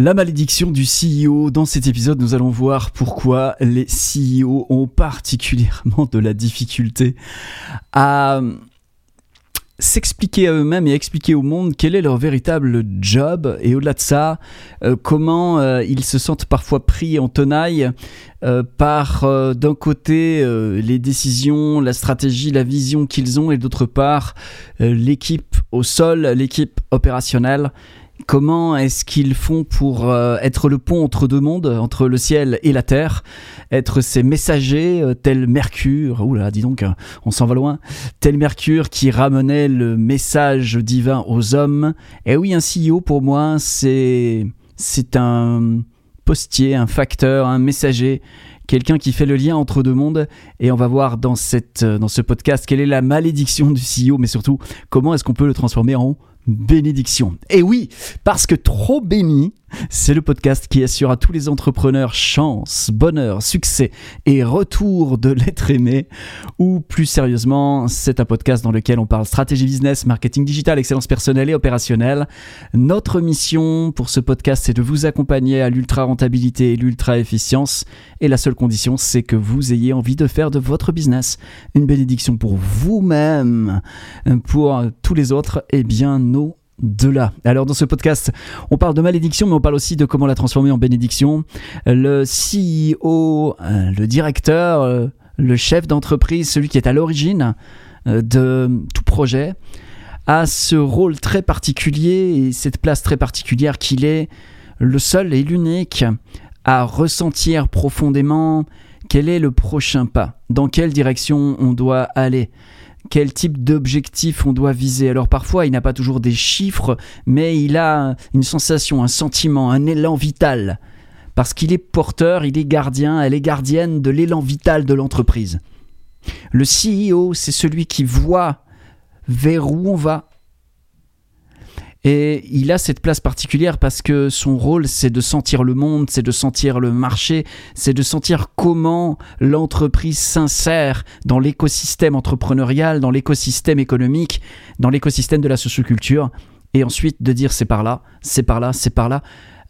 La malédiction du CEO. Dans cet épisode, nous allons voir pourquoi les CEO ont particulièrement de la difficulté à s'expliquer à eux-mêmes et expliquer au monde quel est leur véritable job et au-delà de ça, euh, comment euh, ils se sentent parfois pris en tenaille euh, par d'un côté les décisions, la stratégie, la vision qu'ils ont et d'autre part l'équipe au sol, l'équipe opérationnelle Comment est-ce qu'ils font pour euh, être le pont entre deux mondes, entre le ciel et la terre, être ces messagers euh, tel Mercure, oula, dis donc, on s'en va loin, tel Mercure qui ramenait le message divin aux hommes. Et oui, un CEO pour moi, c'est c'est un postier, un facteur, un messager quelqu'un qui fait le lien entre deux mondes. Et on va voir dans, cette, dans ce podcast quelle est la malédiction du CEO, mais surtout comment est-ce qu'on peut le transformer en bénédiction. Et oui, parce que trop béni, c'est le podcast qui assure à tous les entrepreneurs chance, bonheur, succès et retour de l'être aimé. Ou plus sérieusement, c'est un podcast dans lequel on parle stratégie business, marketing digital, excellence personnelle et opérationnelle. Notre mission pour ce podcast, c'est de vous accompagner à l'ultra rentabilité et l'ultra efficience. Et la seule condition, c'est que vous ayez envie de faire de votre business une bénédiction pour vous-même, pour tous les autres, et bien nos de là. Alors dans ce podcast, on parle de malédiction, mais on parle aussi de comment la transformer en bénédiction. Le CEO, euh, le directeur, euh, le chef d'entreprise, celui qui est à l'origine euh, de tout projet, a ce rôle très particulier et cette place très particulière qu'il est le seul et l'unique à ressentir profondément quel est le prochain pas, dans quelle direction on doit aller quel type d'objectif on doit viser. Alors parfois, il n'a pas toujours des chiffres, mais il a une sensation, un sentiment, un élan vital. Parce qu'il est porteur, il est gardien, elle est gardienne de l'élan vital de l'entreprise. Le CEO, c'est celui qui voit vers où on va, et il a cette place particulière parce que son rôle, c'est de sentir le monde, c'est de sentir le marché, c'est de sentir comment l'entreprise s'insère dans l'écosystème entrepreneurial, dans l'écosystème économique, dans l'écosystème de la socioculture. Et ensuite de dire c'est par là, c'est par là, c'est par là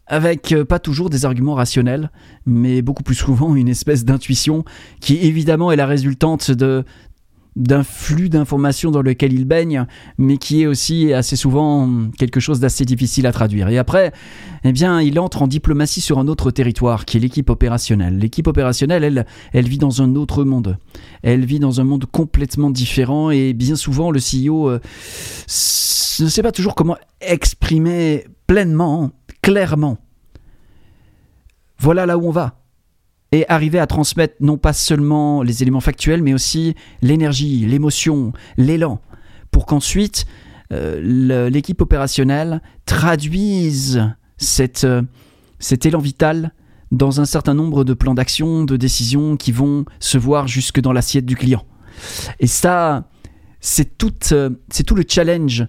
avec euh, pas toujours des arguments rationnels, mais beaucoup plus souvent une espèce d'intuition qui évidemment est la résultante de, d'un flux d'informations dans lequel il baigne, mais qui est aussi assez souvent quelque chose d'assez difficile à traduire. Et après, eh bien, il entre en diplomatie sur un autre territoire, qui est l'équipe opérationnelle. L'équipe opérationnelle, elle, elle vit dans un autre monde. Elle vit dans un monde complètement différent, et bien souvent, le CEO euh, ne sait pas toujours comment exprimer pleinement, clairement. Voilà là où on va et arriver à transmettre non pas seulement les éléments factuels, mais aussi l'énergie, l'émotion, l'élan, pour qu'ensuite euh, l'équipe opérationnelle traduise cette, euh, cet élan vital dans un certain nombre de plans d'action, de décisions qui vont se voir jusque dans l'assiette du client. Et ça, c'est tout, euh, c'est tout le challenge,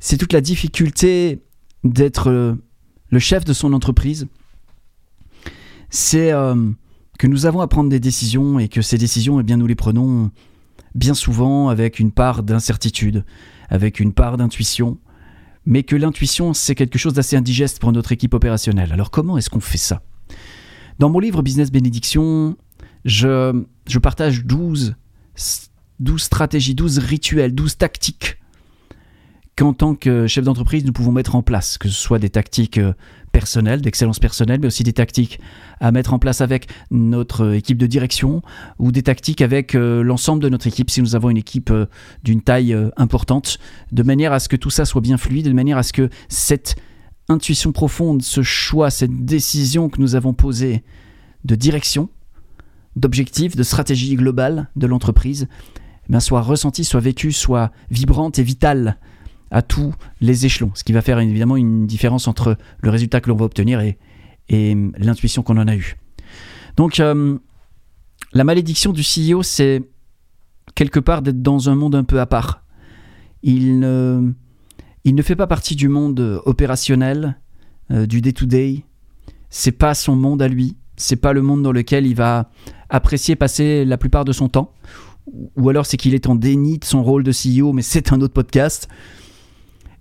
c'est toute la difficulté d'être le chef de son entreprise. C'est que nous avons à prendre des décisions et que ces décisions, eh bien, nous les prenons bien souvent avec une part d'incertitude, avec une part d'intuition, mais que l'intuition, c'est quelque chose d'assez indigeste pour notre équipe opérationnelle. Alors comment est-ce qu'on fait ça? Dans mon livre Business Bénédiction, je, je partage 12, 12 stratégies, 12 rituels, 12 tactiques qu'en tant que chef d'entreprise, nous pouvons mettre en place, que ce soit des tactiques euh, personnelles, d'excellence personnelle, mais aussi des tactiques à mettre en place avec notre équipe de direction ou des tactiques avec euh, l'ensemble de notre équipe si nous avons une équipe euh, d'une taille importante, de manière à ce que tout ça soit bien fluide, de manière à ce que cette intuition profonde, ce choix, cette décision que nous avons posée de direction, d'objectif, de stratégie globale de l'entreprise, eh soit ressentie, soit vécue, soit vibrante et vitale à tous les échelons, ce qui va faire évidemment une différence entre le résultat que l'on va obtenir et, l'intuition qu'on en a eue. Donc euh, la malédiction du CEO, c'est quelque part d'être dans un monde un peu à part. Il ne, il ne fait pas partie du monde opérationnel, euh, du day-to-day. C'est pas son monde à lui. C'est pas le monde dans lequel il va apprécier passer la plupart de son temps. Ou alors c'est qu'il est en déni de son rôle de CEO, mais c'est un autre podcast.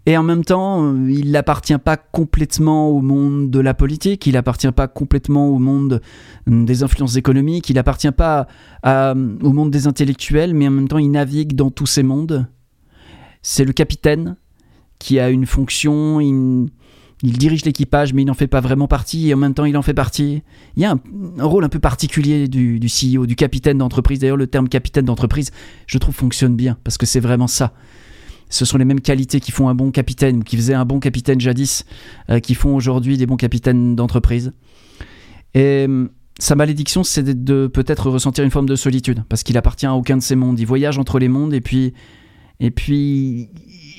Et en même temps, euh, il n'appartient pas complètement au monde de la politique, il n'appartient pas complètement au monde euh, des influences économiques, il n'appartient pas au monde des intellectuels, mais en même temps, il navigue dans tous ces mondes. C'est le capitaine qui a une fonction, il, dirige l'équipage, mais il n'en fait pas vraiment partie, et en même temps, il en fait partie. Il y a un, rôle un peu particulier du CEO, du capitaine d'entreprise. D'ailleurs, le terme capitaine d'entreprise, je trouve, fonctionne bien, parce que c'est vraiment ça ce sont les mêmes qualités qui font un bon capitaine, ou qui faisaient un bon capitaine jadis, euh, qui font aujourd'hui des bons capitaines d'entreprise. Et hum, sa malédiction, c'est de, peut-être ressentir une forme de solitude, parce qu'il appartient à aucun de ces mondes. Il voyage entre les mondes, et puis, et puis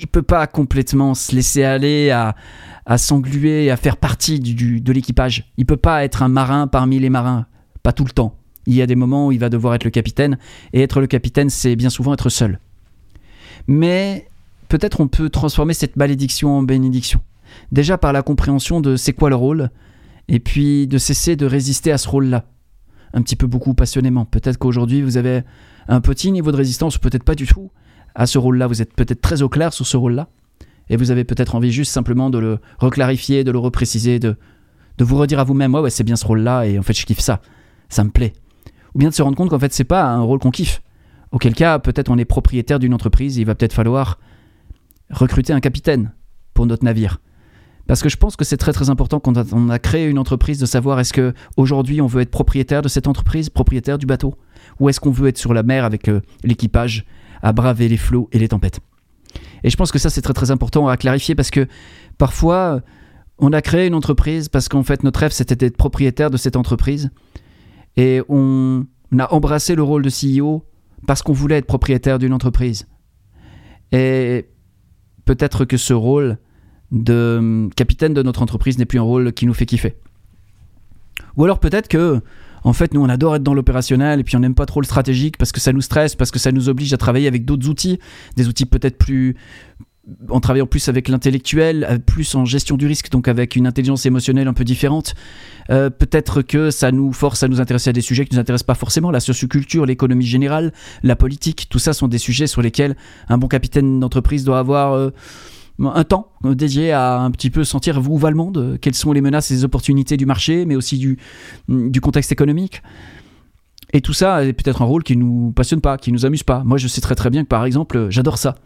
il peut pas complètement se laisser aller à, à s'engluer, à faire partie du, de l'équipage. Il peut pas être un marin parmi les marins, pas tout le temps. Il y a des moments où il va devoir être le capitaine, et être le capitaine, c'est bien souvent être seul. Mais peut-être on peut transformer cette malédiction en bénédiction. Déjà par la compréhension de c'est quoi le rôle, et puis de cesser de résister à ce rôle-là. Un petit peu beaucoup passionnément. Peut-être qu'aujourd'hui vous avez un petit niveau de résistance, ou peut-être pas du tout, à ce rôle-là. Vous êtes peut-être très au clair sur ce rôle-là, et vous avez peut-être envie juste simplement de le reclarifier, de le repréciser, de, de vous redire à vous-même, ouais, ouais, c'est bien ce rôle-là, et en fait je kiffe ça, ça me plaît. Ou bien de se rendre compte qu'en fait c'est pas un rôle qu'on kiffe. Auquel cas, peut-être on est propriétaire d'une entreprise, il va peut-être falloir recruter un capitaine pour notre navire. Parce que je pense que c'est très très important quand on a créé une entreprise de savoir est-ce que aujourd'hui on veut être propriétaire de cette entreprise, propriétaire du bateau, ou est-ce qu'on veut être sur la mer avec euh, l'équipage à braver les flots et les tempêtes. Et je pense que ça c'est très très important à clarifier parce que parfois on a créé une entreprise parce qu'en fait notre rêve c'était d'être propriétaire de cette entreprise et on a embrassé le rôle de CEO parce qu'on voulait être propriétaire d'une entreprise. Et peut-être que ce rôle de hum, capitaine de notre entreprise n'est plus un rôle qui nous fait kiffer. Ou alors peut-être que, en fait, nous on adore être dans l'opérationnel et puis on n'aime pas trop le stratégique parce que ça nous stresse, parce que ça nous oblige à travailler avec d'autres outils, des outils peut-être plus, en travaillant plus avec l'intellectuel, euh, plus en gestion du risque, donc avec une intelligence émotionnelle un peu différente. Euh, peut-être que ça nous force à nous intéresser à des sujets qui ne nous intéressent pas forcément, la socioculture, l'économie générale, la politique, tout ça sont des sujets sur lesquels un bon capitaine d'entreprise doit avoir euh, un temps dédié à un petit peu sentir où va le monde, quelles sont les menaces et les opportunités du marché, mais aussi du, du contexte économique. Et tout ça est peut-être un rôle qui nous passionne pas, qui nous amuse pas. Moi, je sais très très bien que par exemple, j'adore ça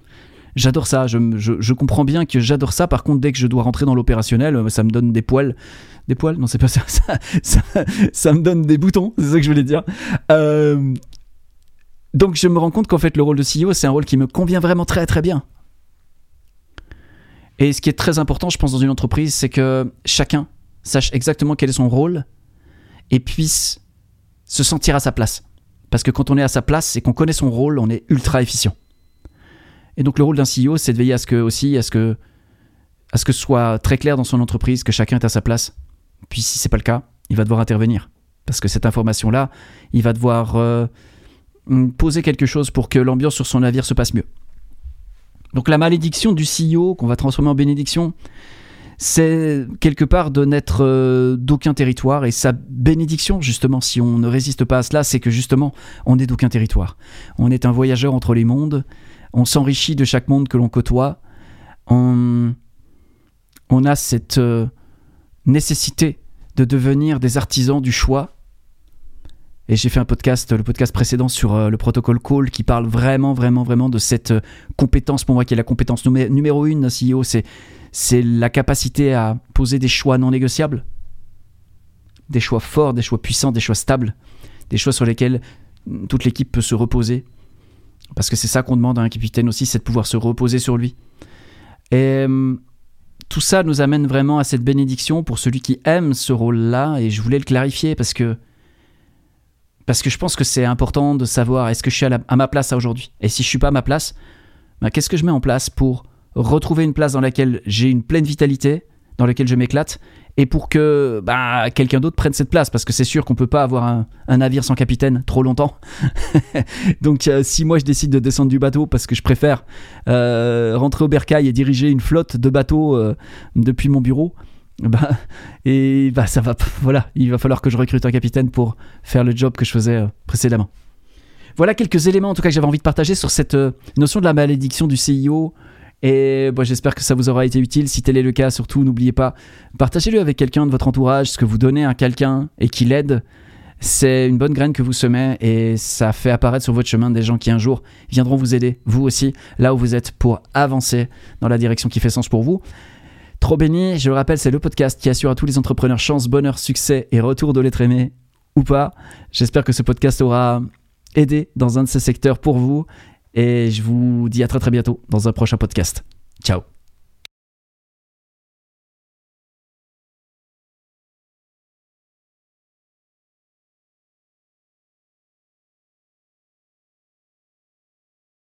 J'adore ça, je, comprends bien que j'adore ça. Par contre, dès que je dois rentrer dans l'opérationnel, euh, ça me donne des poils. Des poils? Non, c'est pas ça. Ça, me donne des boutons, c'est ça que je voulais dire. Euh, donc, je me rends compte qu'en fait, le rôle de CEO, c'est un rôle qui me convient vraiment très très bien. Et ce qui est très important, je pense, dans une entreprise, c'est que chacun sache exactement quel est son rôle et puisse se sentir à sa place. Parce que quand on est à sa place et qu'on connaît son rôle, on est ultra efficient. Et donc le rôle d'un CEO, c'est de veiller à ce que aussi à ce que à ce que soit très clair dans son entreprise que chacun est à sa place. Puis si c'est pas le cas, il va devoir intervenir parce que cette information là, il va devoir euh, poser quelque chose pour que l'ambiance sur son navire se passe mieux. Donc la malédiction du CEO qu'on va transformer en bénédiction, c'est quelque part de n'être euh, d'aucun territoire et sa bénédiction justement si on ne résiste pas à cela, c'est que justement on n'est d'aucun territoire. On est un voyageur entre les mondes on s'enrichit de chaque monde que l'on côtoie, on, on a cette euh, nécessité de devenir des artisans du choix. Et j'ai fait un podcast, le podcast précédent sur euh, le protocole Call, qui parle vraiment, vraiment, vraiment de cette euh, compétence, pour moi, qui est la compétence numéro une d'un CEO, c'est, c'est la capacité à poser des choix non négociables, des choix forts, des choix puissants, des choix stables, des choix sur lesquels toute l'équipe peut se reposer parce que c'est ça qu'on demande à un capitaine aussi, c'est de pouvoir se reposer sur lui. Et euh, tout ça nous amène vraiment à cette bénédiction pour celui qui aime ce rôle-là, et je voulais le clarifier parce que parce que je pense que c'est important de savoir est-ce que je suis à, ma place aujourd'hui? Et si je suis pas à ma place, bah, qu'est-ce que je mets en place pour retrouver une place dans laquelle j'ai une pleine vitalité, dans laquelle je m'éclate, et pour que bah, quelqu'un d'autre prenne cette place, parce que c'est sûr qu'on peut pas avoir un, navire sans capitaine trop longtemps. Donc euh, si moi je décide de descendre du bateau parce que je préfère euh, rentrer au bercail et diriger une flotte de bateaux euh, depuis mon bureau, bah, bah ça va, voilà, il va falloir que je recrute un capitaine pour faire le job que je faisais précédemment. Voilà quelques éléments en tout cas que j'avais envie de partager sur cette notion de la malédiction du CIO Et bon, j'espère que ça vous aura été utile. Si tel est le cas, surtout, n'oubliez pas, partagez-le avec quelqu'un de votre entourage, ce que vous donnez à quelqu'un et qui l'aide. C'est une bonne graine que vous semez et ça fait apparaître sur votre chemin des gens qui un jour viendront vous aider, vous aussi, là où vous êtes, pour avancer dans la direction qui fait sens pour vous. Trop béni, je le rappelle, c'est le podcast qui assure à tous les entrepreneurs chance, bonheur, succès et retour de l'être aimé ou pas. J'espère que ce podcast aura aidé dans un de ces secteurs pour vous et je vous dis à très très bientôt dans un prochain podcast. Ciao